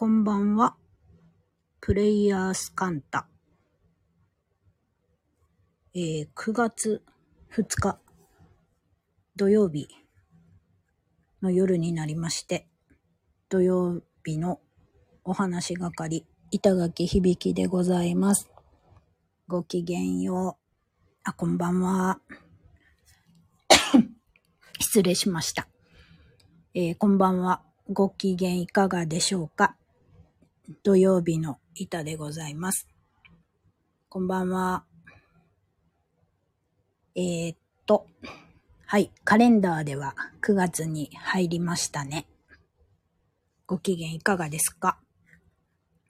こんばんは。プレイヤースカンタ。えー、9月2日土曜日の夜になりまして、土曜日のお話係、板垣響でございます。ごきげんよう。あ、こんばんは。失礼しました。えーこんばんは。ご機嫌いかがでしょうか土曜日の板でございます。こんばんは。えーっと、はい、カレンダーでは9月に入りましたね。ご機嫌いかがですか？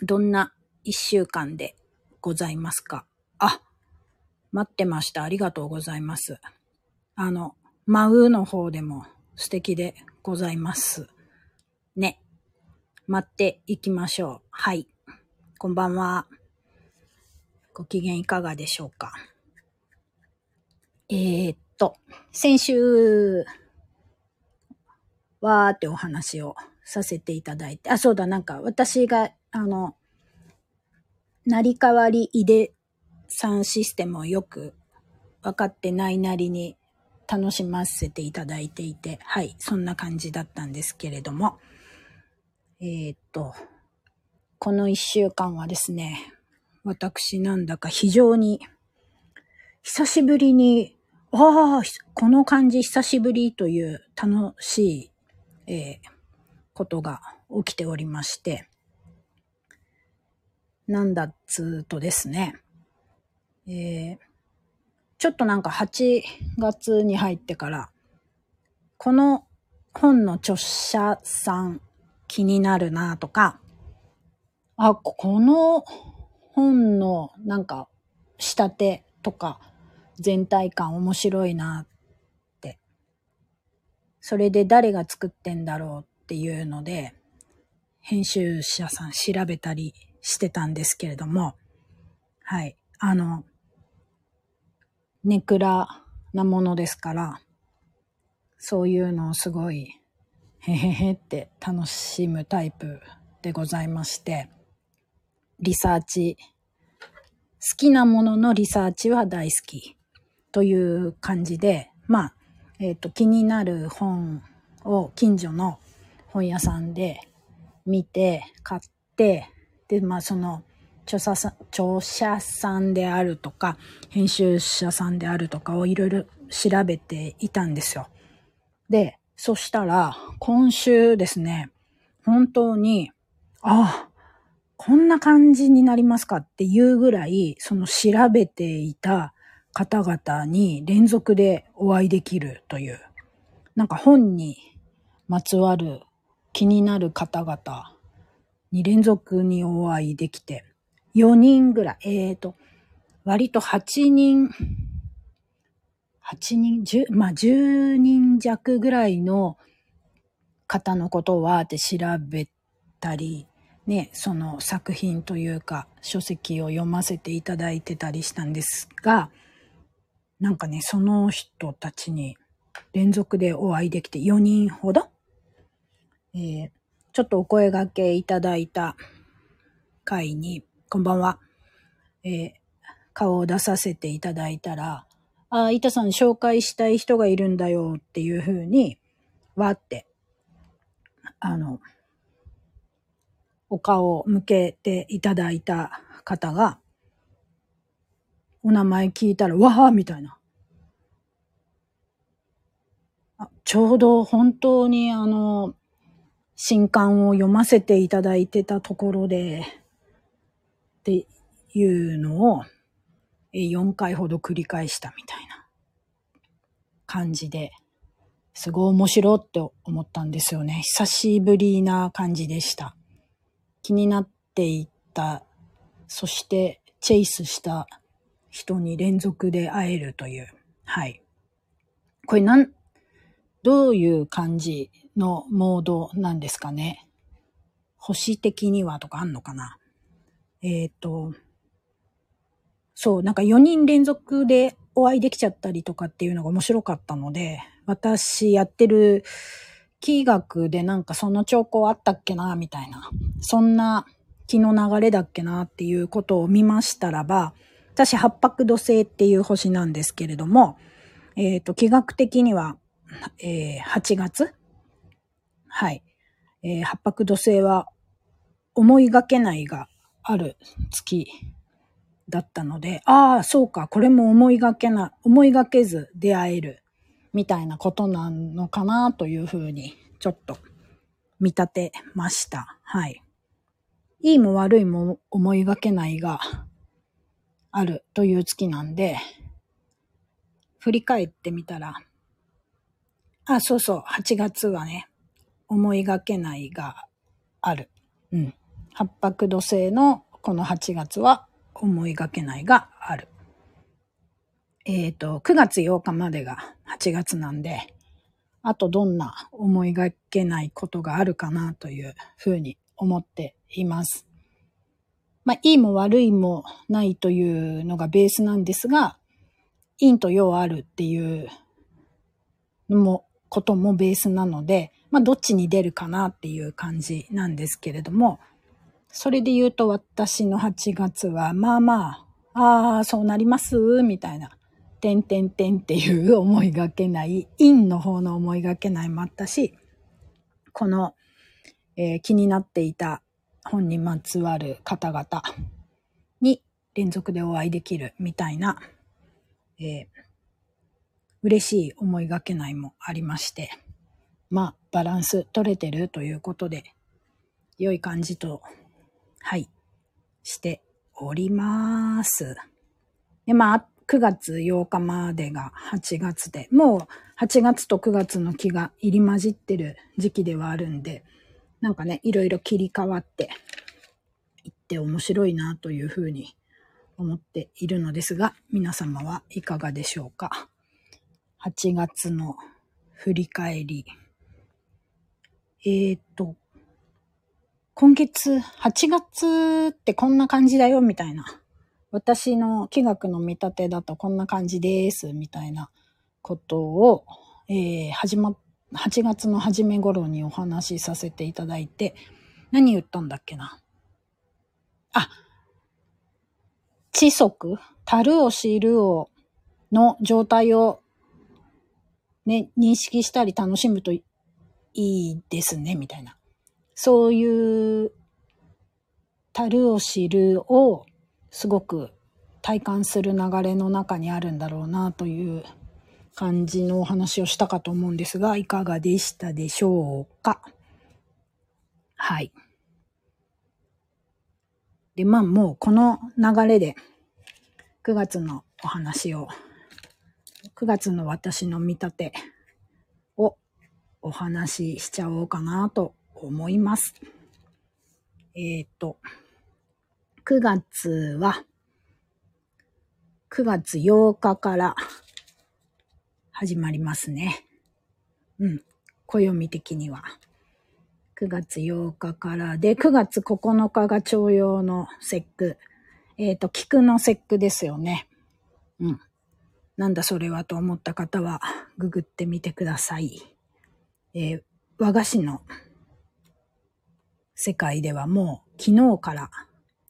どんな一週間でございますか？あ、待ってました。ありがとうございます。あの、マウの方でも素敵でございます。待っていきましょう。はい。こんばんは。ご機嫌いかがでしょうか？えー、っと、先週はーってお話をさせていただいて、あ、そうだ、なんか私が、あの、成り代わりいでさんシステムをよく分かってないなりに楽しませていただいていて、はい、そんな感じだったんですけれども、えーっと、この一週間はですね、私なんだか非常に久しぶりに、ああ、この感じ久しぶりという楽しい、えーことが起きておりまして、なんだっつうとですね、えーちょっとなんか8月に入ってから、この本の著者さん気になるなとか、あ、この本のなんか仕立てとか全体感面白いなって。それで誰が作ってんだろうっていうので、編集者さん調べたりしてたんですけれども、はい。あの、ネクラなものですから、そういうのをすごい、へへへって楽しむタイプでございまして、リサーチ、好きなもののリサーチは大好きという感じで、まあ、えっ、と、気になる本を近所の本屋さんで見て、買って、で、まあ、その、著者さん、著者さんであるとか、編集者さんであるとかをいろいろ調べていたんですよ。で、そしたら、今週ですね、本当に、ああ、こんな感じになりますかっていうぐらい、その調べていた方々に連続でお会いできるという、なんか本にまつわる気になる方々に連続にお会いできて、4人ぐらい、えーと、割と8人、8人、10、まあ10人弱ぐらいの方のことはって調べたり、ね、その作品というか書籍を読ませていただいてたりしたんですが、なんかね、その人たちに連続でお会いできて4人ほど、えーちょっとお声掛けいただいた回に、こんばんは、えー顔を出させていただいたら、あー、板さん紹介したい人がいるんだよっていう風に、わって、あの、お顔を向けていただいた方が、お名前聞いたら、わーみたいな。あちょうど本当にあの、新刊を読ませていただいてたところで、っていうのを、4回ほど繰り返したみたいな感じで、すごい面白って思ったんですよね。久しぶりな感じでした。気になっていた、そしてチェイスした人に連続で会えるという。はい。これなん、どういう感じのモードなんですかね。星的にはとかあんのかな。えっ、と、そう、なんか4人連続でお会いできちゃったりとかっていうのが面白かったので、私やってる気学でなんかその兆候あったっけな、みたいな。そんな気の流れだっけなっていうことを見ましたらば、私八白土星っていう星なんですけれども、えっ、ー、と、気学的には、えー、8月はい。えー、八白土星は思いがけないがある月だったので、ああ、そうか、これも思いがけな、思いがけず出会えるみたいなことなのかなというふうにちょっと見立てました。はい。いいも悪いも思いがけないがあるという月なんで、振り返ってみたら、あ、そうそう、8月はね、思いがけないがある。うん。八白土星のこの8月は思いがけないがある。えっ、ー、と、9月8日までが8月なんで、あとどんな思いがけないことがあるかなというふうに思っています。まあ、いいも悪いもないというのがベースなんですが、陰と陽あるっていうのも、こともベースなので、まあ、どっちに出るかなっていう感じなんですけれども、それで言うと私の8月は、まあまあ、ああ、そうなりますみたいな、てんてんてんっていう思いがけない、陰の方の思いがけないもあったし、この、えー、気になっていた本にまつわる方々に連続でお会いできるみたいな、えー、嬉しい思いがけないもありまして、まあ、バランス取れてるということで、良い感じとはい、しております。で、まあ、9月8日までが8月で、もう8月と9月の気が入り混じってる時期ではあるんで、なんかね、いろいろ切り替わっていって面白いなというふうに思っているのですが、皆様はいかがでしょうか？8月の振り返り。えー、っと、今月、8月ってこんな感じだよ、みたいな。私の気学の見立てだとこんな感じです、みたいなことを、えー、始ま、8月の初め頃にお話しさせていただいて、何言ったんだっけな。あ、知足、樽を知るを、の状態を、ね、認識したり楽しむといいですね、みたいな。そういう樽を知るをすごく体感する流れの中にあるんだろうなという感じのお話をしたかと思うんですが、いかがでしたでしょうか？はい。で、まあもうこの流れで9月のお話を、9月の私の見立てをお話ししちゃおうかなと思います。えっ、ー、と、9月は、9月8日から始まりますね。うん。暦的には。9月8日からで、9月9日が徴用の節句。えっ、ー、と、菊の節句ですよね。うん。なんだそれはと思った方は、ググってみてください。えー、和菓子の世界ではもう昨日から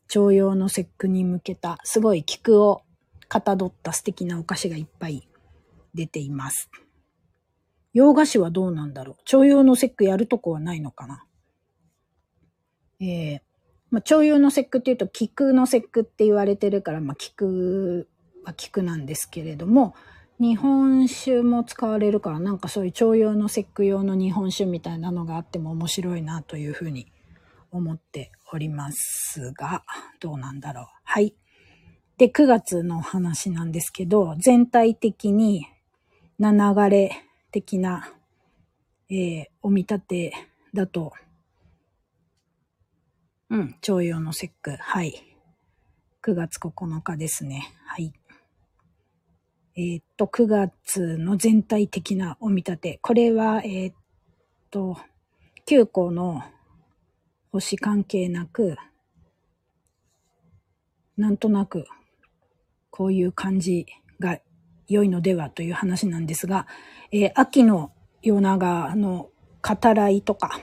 徴用の節句に向けたすごい菊をかたどった素敵なお菓子がいっぱい出ています。洋菓子はどうなんだろう？徴用の節句やるとこはないのかな？えー、まあ、徴用の節句っていうと菊の節句って言われてるから、まあ、菊は菊なんですけれども、日本酒も使われるから、なんかそういう徴用の節句用の日本酒みたいなのがあっても面白いなというふうに思っておりますが、どうなんだろう。はい。で、9月の話なんですけど、全体的にな流れ的な、えー、お見立てだと、うん、徴用の節句。はい。9月9日ですね。はい。えー、っと、9月の全体的なお見立て。これは、えー、っと、9個の星関係なく、なんとなく、こういう感じが良いのではという話なんですが、えー、秋の夜長の語らいとか、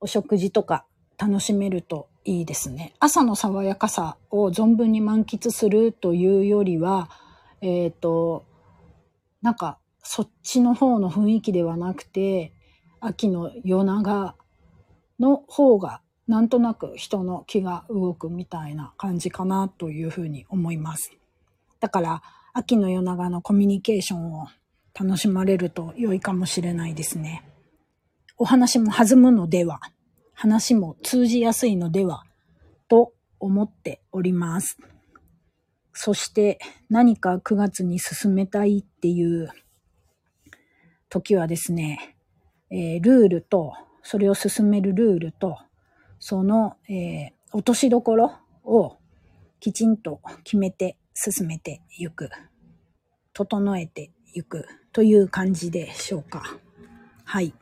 お食事とか楽しめるといいですね。朝の爽やかさを存分に満喫するというよりは、えっ、ー、と、なんかそっちの方の雰囲気ではなくて、秋の夜長の方がなんとなく人の気が動くみたいな感じかなというふうに思います。だから、秋の夜長のコミュニケーションを楽しまれると良いかもしれないですね。お話も弾むのでは、話も通じやすいのでは、と思っております。そして何か9月に進めたいっていう時はですね、えー、ルールと、それを進めるルールと、その、えー、落としどころをきちんと決めて進めていく。整えていくという感じでしょうか。はい。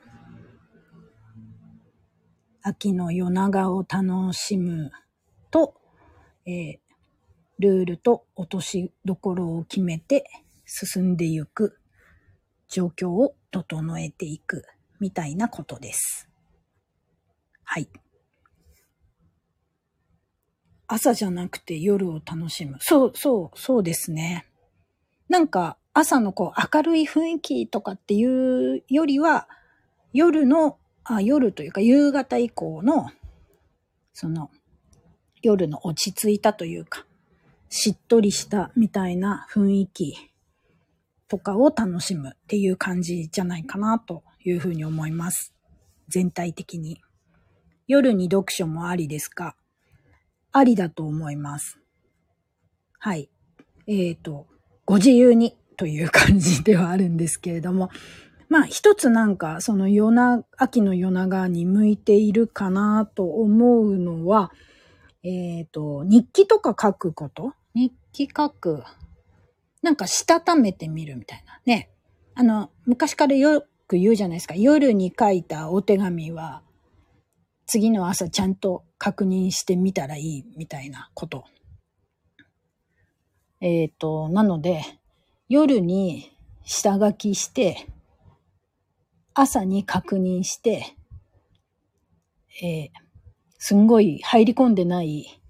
秋の夜長を楽しむと、えー、ルールと落としどころを決めて進んでいく状況を整えていくみたいなことです。はい。朝じゃなくて夜を楽しむ。そう、そう、そうですね。なんか朝のこう明るい雰囲気とかっていうよりは、夜の、あ夜というか夕方以降の、その夜の落ち着いたというか、しっとりしたみたいな雰囲気とかを楽しむっていう感じじゃないかなというふうに思います。全体的に。夜に読書もありですか？ありだと思います。はい。えっ、ー、と、ご自由にという感じではあるんですけれども、まあ一つなんかその夜な、秋の夜長に向いているかなと思うのは、えっ、ー、と、日記とか書くこと？日記書く。なんかしたためてみるみたいなね。あの、昔からよく言うじゃないですか。夜に書いたお手紙は、次の朝ちゃんと確認してみたらいいみたいなこと。えっ、ー、と、なので、夜に下書きして、朝に確認して、えー、すんごい入り込んでない、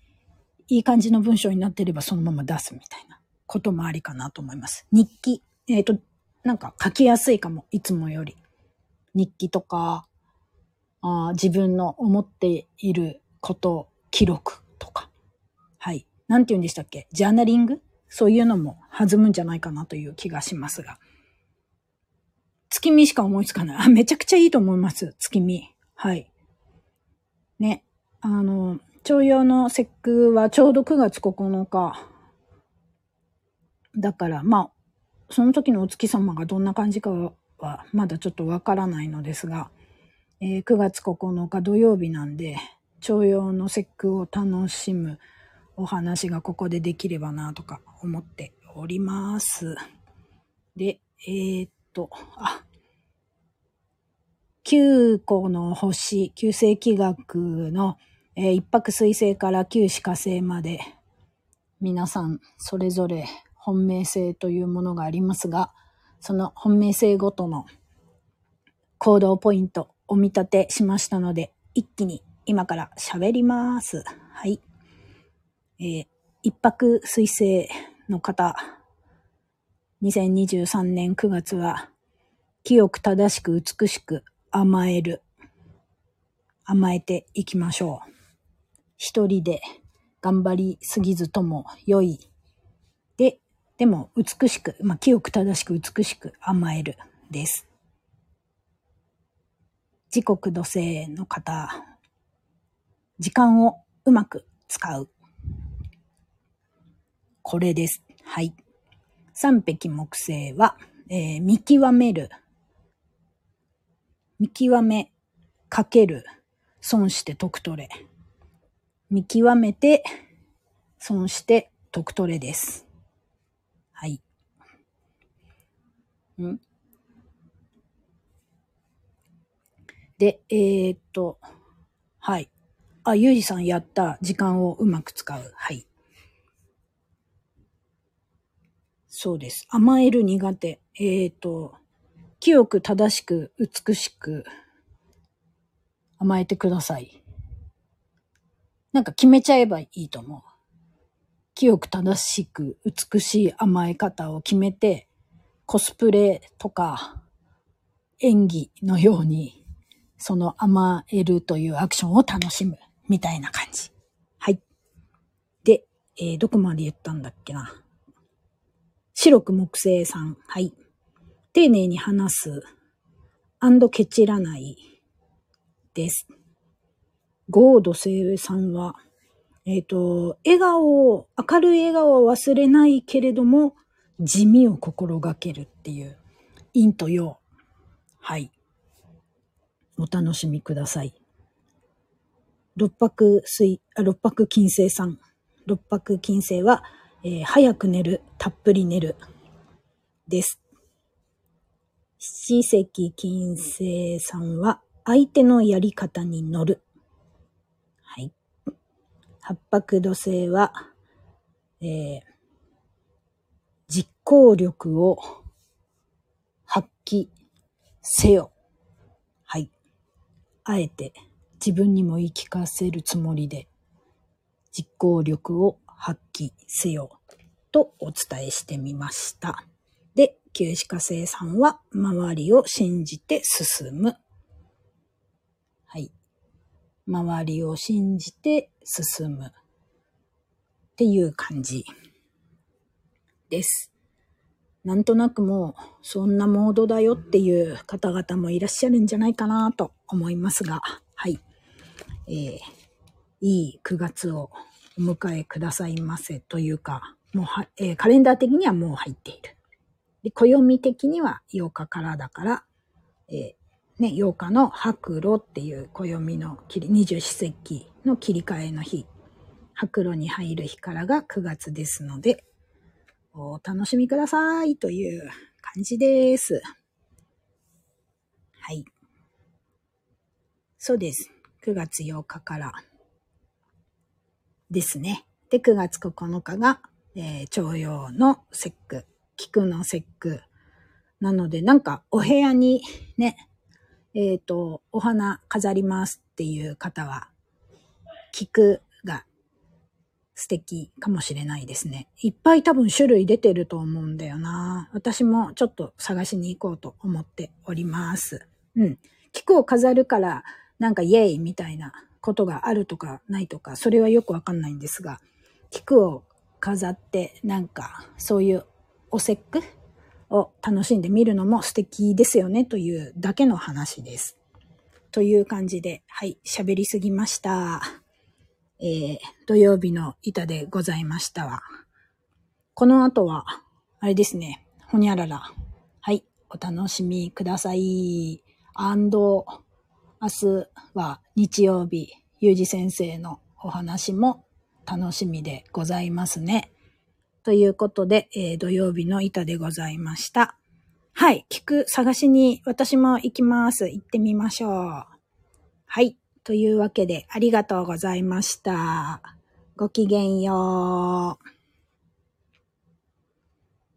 いい感じの文章になってればそのまま出すみたいなこともありかなと思います。日記。えっ、ー、と、なんか書きやすいかも、いつもより。日記とか、あ自分の思っていること、記録とか。はい。なんて言うんでしたっけ？ジャーナリング？そういうのも弾むんじゃないかなという気がしますが。月見しか思いつかない。あ、めちゃくちゃいいと思います。月見。はい。ね。あの、徴用の節句はちょうど9月9日。だから、まあ、その時のお月様がどんな感じかはまだちょっとわからないのですが、えー、9月9日土曜日なんで、徴用の節句を楽しむお話がここでできればなとか思っております。で、えー、っと、あ、9個の星、旧世紀学の、えー、一泊水星から旧歯科星まで、皆さんそれぞれ本命星というものがありますが、その本命星ごとの行動ポイントお見立てしましたので、一気に今から喋ります。はい。えー、一泊水星の方、2023年9月は、清く正しく美しく甘える。甘えていきましょう。一人で頑張りすぎずとも良い。で、も美しく、まあ、清く正しく美しく甘えるです。時刻土星の方、時間をうまく使う。これです。はい。三匹木星は、えー、見極める。見極め、かける、損して得取れ。見極めて、損して得取れです。はい。んで、えー、っと、はい。あ、ゆうじさんやった時間をうまく使う。はい。そうです。甘える苦手。えー、っと、清く正しく美しく甘えてください。なんか決めちゃえばいいと思う。清く正しく美しい甘え方を決めて、コスプレとか演技のように、その甘えるというアクションを楽しむみたいな感じ。はい。で、えー、どこまで言ったんだっけな。白く木星さん。はい。丁寧に話す。アンドケチらない。です。ゴード星さんは、えっ、ー、と、笑顔を、明るい笑顔を忘れないけれども、地味を心がけるっていう、陰と陽。はい。お楽しみください。六白水、あ、六白金星さん。六白金星は、えー、早く寝る、たっぷり寝る。です。七石金星さんは、相手のやり方に乗る。八白土星は、えー、実行力を発揮せよ。はい。あえて自分にも言い聞かせるつもりで、実行力を発揮せよ。とお伝えしてみました。で、旧歯科生さんは、周りを信じて進む。はい。周りを信じて進む。っていう感じです。なんとなくもう、そんなモードだよっていう方々もいらっしゃるんじゃないかなと思いますが、はい。えー、いい9月をお迎えくださいませというか、もうは、えー、カレンダー的にはもう入っている。で、暦的には8日からだから、えー、ね、8日の白露っていう暦の、二十四節気の切り替えの日、白露に入る日からが9月ですので、お楽しみくださいという感じです。はい。そうです。9月8日からですね。で、9月9日が、えー、徴用の節句、菊の節句。なので、なんかお部屋にね、えっ、ー、と、お花飾りますっていう方は、菊が素敵かもしれないですね。いっぱい多分種類出てると思うんだよな。私もちょっと探しに行こうと思っております。うん。菊を飾るから、なんかイエイみたいなことがあるとかないとか、それはよくわかんないんですが、菊を飾って、なんか、そういうお節句を楽しんでみるのも素敵ですよねというだけの話です。という感じで、はい、喋りすぎました。えー、土曜日の板でございましたわ。この後は、あれですね、ほにゃらら。はい、お楽しみください。アンド、明日は日曜日、ゆうじ先生のお話も楽しみでございますね。ということで、えー、土曜日の板でございました。はい、聞く探しに私も行きます。行ってみましょう。はい。というわけでありがとうございました。ごきげんよう。